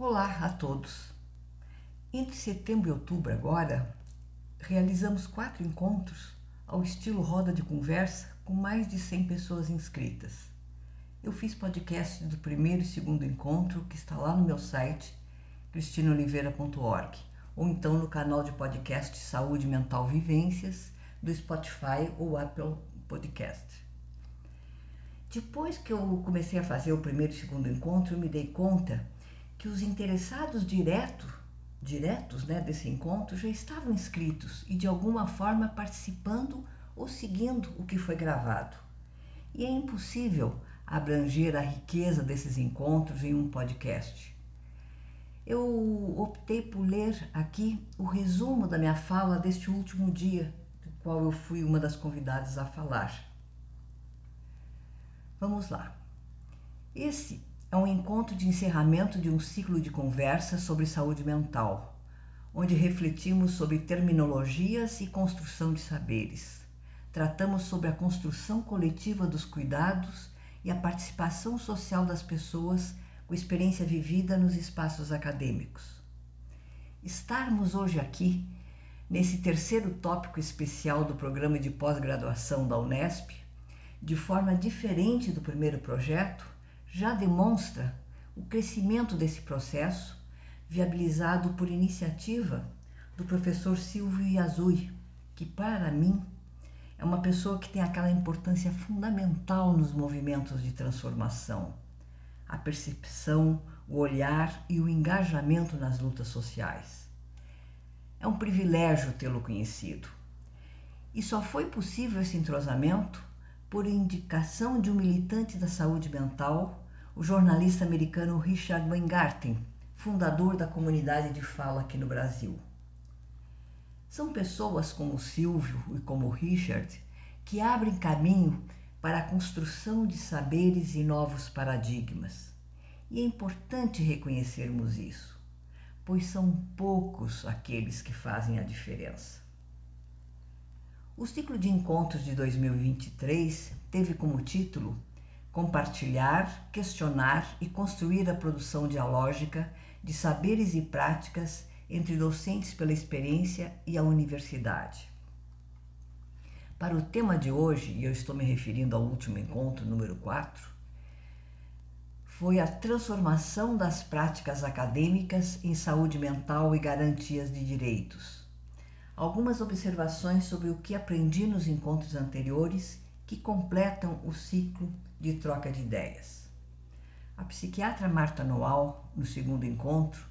Olá a todos. Entre setembro e outubro, agora, realizamos quatro encontros ao estilo roda de conversa com mais de 100 pessoas inscritas. Eu fiz podcast do primeiro e segundo encontro que está lá no meu site cristinoliveira.org ou então no canal de podcast Saúde Mental Vivências do Spotify ou Apple Podcast. Depois que eu comecei a fazer o primeiro e segundo encontro, eu me dei conta que os interessados direto, diretos né, desse encontro já estavam inscritos e de alguma forma participando ou seguindo o que foi gravado. E é impossível abranger a riqueza desses encontros em um podcast. Eu optei por ler aqui o resumo da minha fala deste último dia, do qual eu fui uma das convidadas a falar. Vamos lá. Esse é um encontro de encerramento de um ciclo de conversa sobre saúde mental, onde refletimos sobre terminologias e construção de saberes. Tratamos sobre a construção coletiva dos cuidados e a participação social das pessoas com experiência vivida nos espaços acadêmicos. Estarmos hoje aqui, nesse terceiro tópico especial do programa de pós-graduação da Unesp, de forma diferente do primeiro projeto, já demonstra o crescimento desse processo, viabilizado por iniciativa do professor Silvio Iazui, que para mim é uma pessoa que tem aquela importância fundamental nos movimentos de transformação, a percepção, o olhar e o engajamento nas lutas sociais. É um privilégio tê-lo conhecido. E só foi possível esse entrosamento por indicação de um militante da saúde mental, o jornalista americano Richard Weingarten, fundador da comunidade de fala aqui no Brasil. São pessoas como o Silvio e como o Richard que abrem caminho para a construção de saberes e novos paradigmas. E é importante reconhecermos isso, pois são poucos aqueles que fazem a diferença. O ciclo de encontros de 2023 teve como título Compartilhar, questionar e construir a produção dialógica de saberes e práticas entre docentes pela experiência e a universidade. Para o tema de hoje, e eu estou me referindo ao último encontro, número 4, foi a transformação das práticas acadêmicas em saúde mental e garantias de direitos algumas observações sobre o que aprendi nos encontros anteriores que completam o ciclo de troca de ideias. A psiquiatra Marta Noal, no segundo encontro,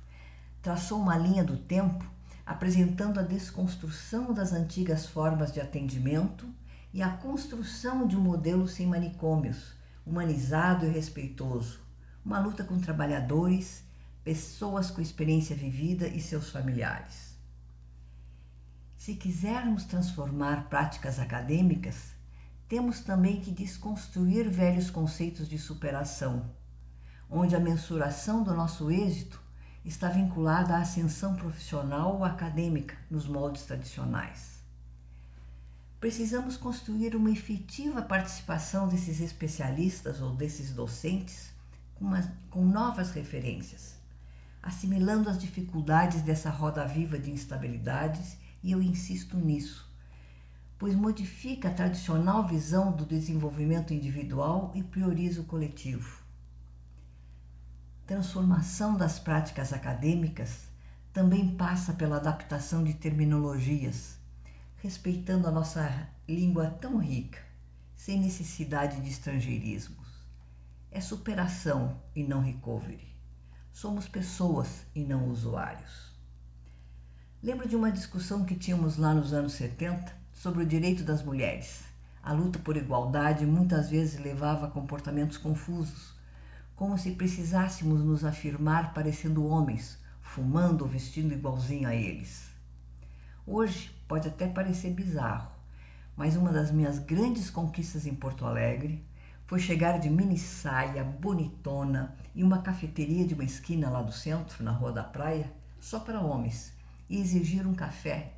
traçou uma linha do tempo apresentando a desconstrução das antigas formas de atendimento e a construção de um modelo sem manicômios, humanizado e respeitoso, uma luta com trabalhadores, pessoas com experiência vivida e seus familiares. Se quisermos transformar práticas acadêmicas, temos também que desconstruir velhos conceitos de superação, onde a mensuração do nosso êxito está vinculada à ascensão profissional ou acadêmica nos moldes tradicionais. Precisamos construir uma efetiva participação desses especialistas ou desses docentes com, uma, com novas referências, assimilando as dificuldades dessa roda viva de instabilidades e eu insisto nisso, pois modifica a tradicional visão do desenvolvimento individual e prioriza o coletivo. Transformação das práticas acadêmicas também passa pela adaptação de terminologias, respeitando a nossa língua tão rica, sem necessidade de estrangeirismos. É superação e não recovery. Somos pessoas e não usuários. Lembro de uma discussão que tínhamos lá nos anos 70 sobre o direito das mulheres. A luta por igualdade muitas vezes levava a comportamentos confusos, como se precisássemos nos afirmar parecendo homens, fumando ou vestindo igualzinho a eles. Hoje pode até parecer bizarro, mas uma das minhas grandes conquistas em Porto Alegre foi chegar de mini saia, bonitona, em uma cafeteria de uma esquina lá do centro, na Rua da Praia, só para homens e exigir um café.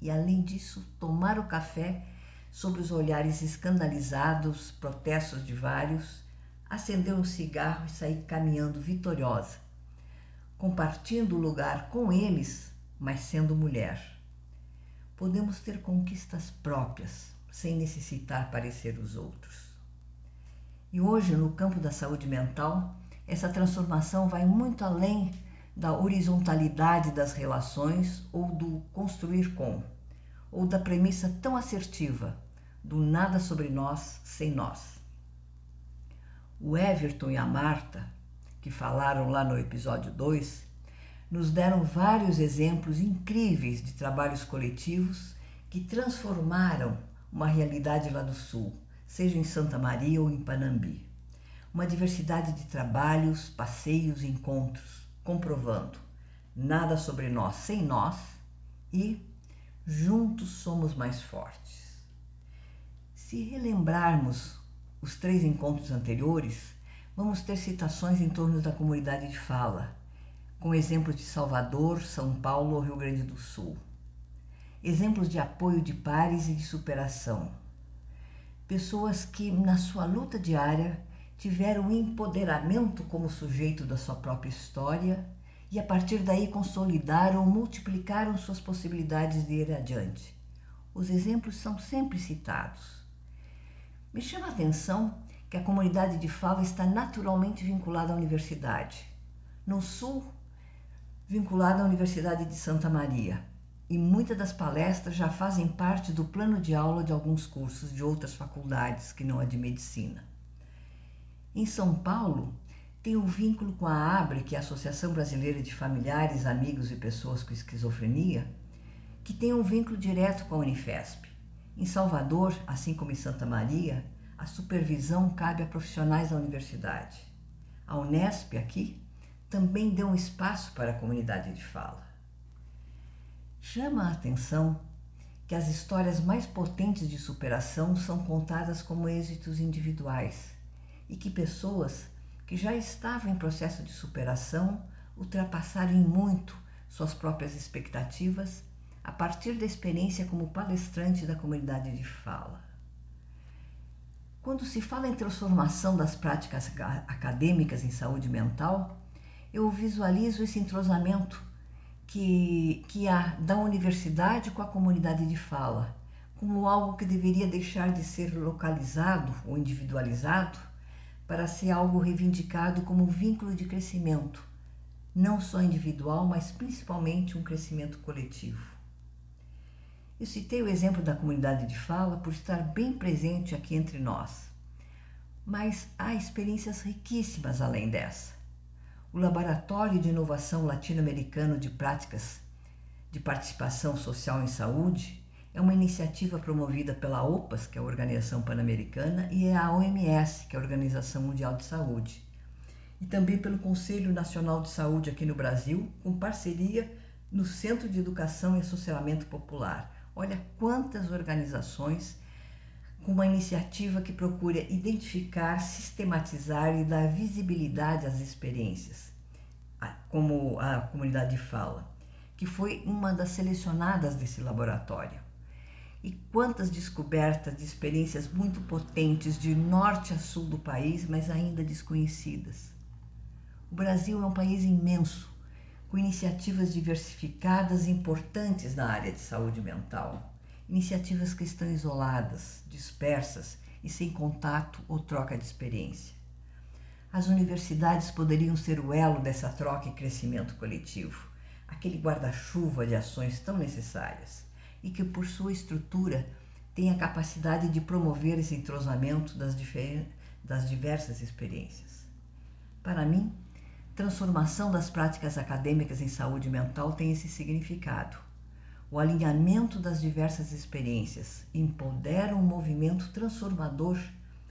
E além disso, tomar o café sob os olhares escandalizados, protestos de vários, acender um cigarro e sair caminhando vitoriosa. compartilhando o lugar com eles, mas sendo mulher. Podemos ter conquistas próprias, sem necessitar parecer os outros. E hoje, no campo da saúde mental, essa transformação vai muito além da horizontalidade das relações ou do construir com, ou da premissa tão assertiva do nada sobre nós sem nós. O Everton e a Marta, que falaram lá no episódio 2, nos deram vários exemplos incríveis de trabalhos coletivos que transformaram uma realidade lá do Sul, seja em Santa Maria ou em Panambi. Uma diversidade de trabalhos, passeios, encontros, comprovando nada sobre nós sem nós e juntos somos mais fortes. Se relembrarmos os três encontros anteriores, vamos ter citações em torno da comunidade de fala, com exemplos de Salvador, São Paulo ou Rio Grande do Sul. Exemplos de apoio de pares e de superação. Pessoas que, na sua luta diária, tiveram empoderamento como sujeito da sua própria história e, a partir daí, consolidaram ou multiplicaram suas possibilidades de ir adiante. Os exemplos são sempre citados. Me chama a atenção que a comunidade de fala está naturalmente vinculada à universidade. No Sul, vinculada à Universidade de Santa Maria. E muitas das palestras já fazem parte do plano de aula de alguns cursos de outras faculdades que não a de medicina. Em São Paulo, tem um vínculo com a ABRE, que é a Associação Brasileira de Familiares, Amigos e Pessoas com Esquizofrenia, que tem um vínculo direto com a Unifesp. Em Salvador, assim como em Santa Maria, a supervisão cabe a profissionais da universidade. A Unesp, aqui, também deu um espaço para a comunidade de fala. Chama a atenção que as histórias mais potentes de superação são contadas como êxitos individuais e que pessoas que já estavam em processo de superação ultrapassaram muito suas próprias expectativas a partir da experiência como palestrante da comunidade de fala. Quando se fala em transformação das práticas acadêmicas em saúde mental, eu visualizo esse entrosamento que, que há da universidade com a comunidade de fala, como algo que deveria deixar de ser localizado ou individualizado para ser algo reivindicado como vínculo de crescimento, não só individual, mas principalmente um crescimento coletivo. Eu citei o exemplo da comunidade de fala por estar bem presente aqui entre nós. Mas há experiências riquíssimas além dessa. O Laboratório de Inovação Latino-Americano de Práticas de Participação Social em Saúde é uma iniciativa promovida pela OPAS, que é a Organização Pan-Americana, e a OMS, que é a Organização Mundial de Saúde. E também pelo Conselho Nacional de Saúde aqui no Brasil, com parceria no Centro de Educação e Associamento Popular, Olha quantas organizações com uma iniciativa que procura identificar, sistematizar e dar visibilidade às experiências, como a comunidade fala, que foi uma das selecionadas desse laboratório. E quantas descobertas de experiências muito potentes de norte a sul do país, mas ainda desconhecidas. O Brasil é um país imenso, com iniciativas diversificadas e importantes na área de saúde mental. Iniciativas que estão isoladas, dispersas e sem contato ou troca de experiência. As universidades poderiam ser o elo dessa troca e crescimento coletivo, aquele guarda-chuva de ações tão necessárias e que, por sua estrutura, tem a capacidade de promover esse entrosamento das, das diversas experiências. Para mim, transformação das práticas acadêmicas em saúde mental tem esse significado. O alinhamento das diversas experiências empodera um movimento transformador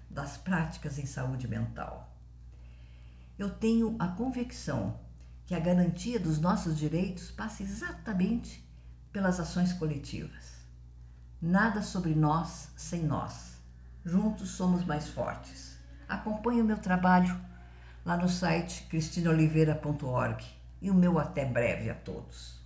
das práticas em saúde mental. Eu tenho a convicção que a garantia dos nossos direitos passa exatamente pelas ações coletivas. Nada sobre nós sem nós. Juntos somos mais fortes. Acompanhe o meu trabalho lá no site cristinoliveira.org. E o meu até breve a todos.